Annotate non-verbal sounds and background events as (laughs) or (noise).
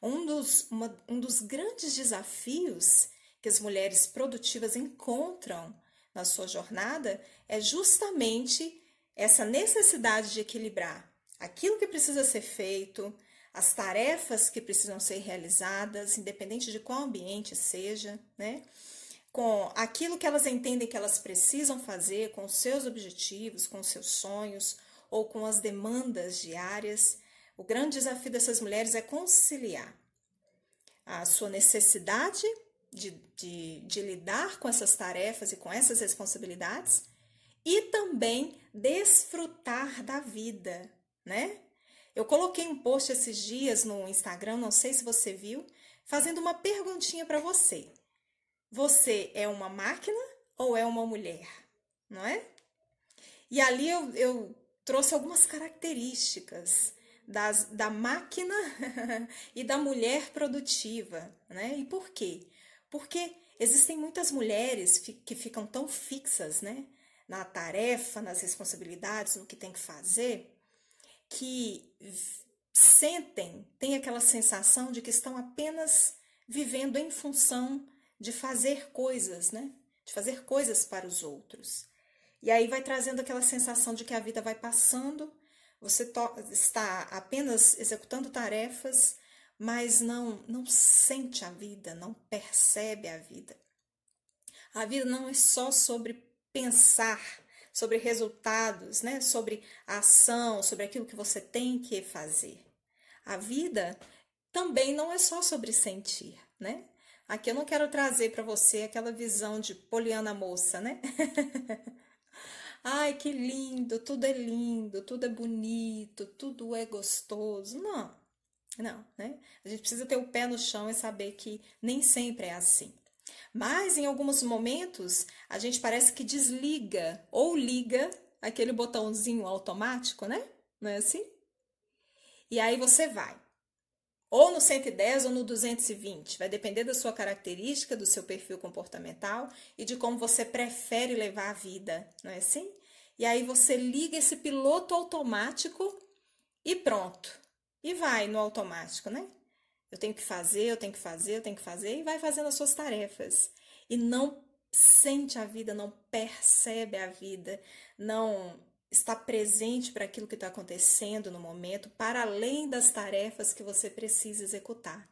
Um dos, uma, um dos grandes desafios que as mulheres produtivas encontram na sua jornada é justamente essa necessidade de equilibrar aquilo que precisa ser feito, as tarefas que precisam ser realizadas, independente de qual ambiente seja, né? Com aquilo que elas entendem que elas precisam fazer, com seus objetivos, com seus sonhos ou com as demandas diárias. O grande desafio dessas mulheres é conciliar a sua necessidade de, de, de lidar com essas tarefas e com essas responsabilidades e também desfrutar da vida, né? Eu coloquei um post esses dias no Instagram, não sei se você viu, fazendo uma perguntinha para você. Você é uma máquina ou é uma mulher? Não é? E ali eu, eu trouxe algumas características das, da máquina (laughs) e da mulher produtiva, né? E por quê? Porque existem muitas mulheres que ficam tão fixas, né? Na tarefa, nas responsabilidades, no que tem que fazer, que sentem, têm aquela sensação de que estão apenas vivendo em função de fazer coisas, né? De fazer coisas para os outros. E aí vai trazendo aquela sensação de que a vida vai passando, você está apenas executando tarefas, mas não não sente a vida, não percebe a vida. A vida não é só sobre pensar, sobre resultados, né? Sobre ação, sobre aquilo que você tem que fazer. A vida também não é só sobre sentir, né? Aqui eu não quero trazer para você aquela visão de Poliana moça, né? (laughs) Ai, que lindo, tudo é lindo, tudo é bonito, tudo é gostoso. Não, não, né? A gente precisa ter o pé no chão e saber que nem sempre é assim. Mas em alguns momentos a gente parece que desliga ou liga aquele botãozinho automático, né? Não é assim? E aí você vai ou no 110 ou no 220, vai depender da sua característica, do seu perfil comportamental e de como você prefere levar a vida, não é assim? E aí você liga esse piloto automático e pronto. E vai no automático, né? Eu tenho que fazer, eu tenho que fazer, eu tenho que fazer e vai fazendo as suas tarefas. E não sente a vida, não percebe a vida, não está presente para aquilo que está acontecendo no momento, para além das tarefas que você precisa executar.